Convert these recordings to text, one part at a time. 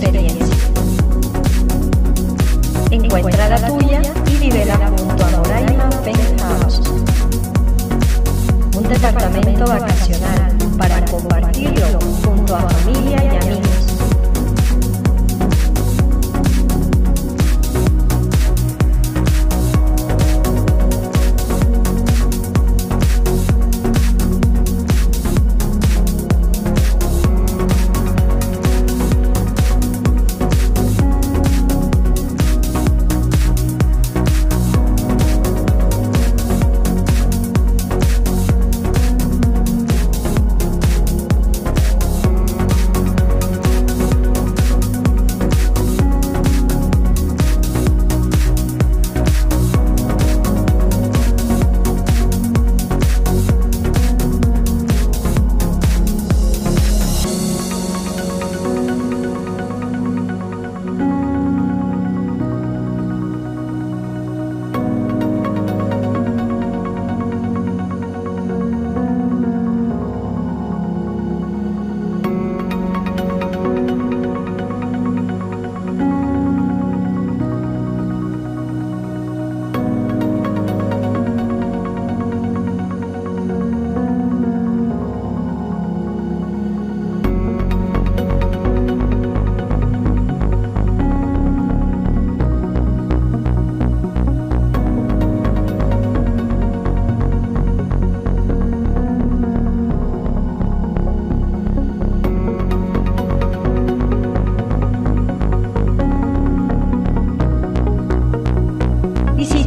对对眼睛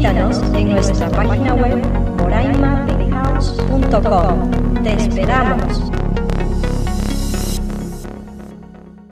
En nuestra página web moraimapenthouse.com. Te esperamos.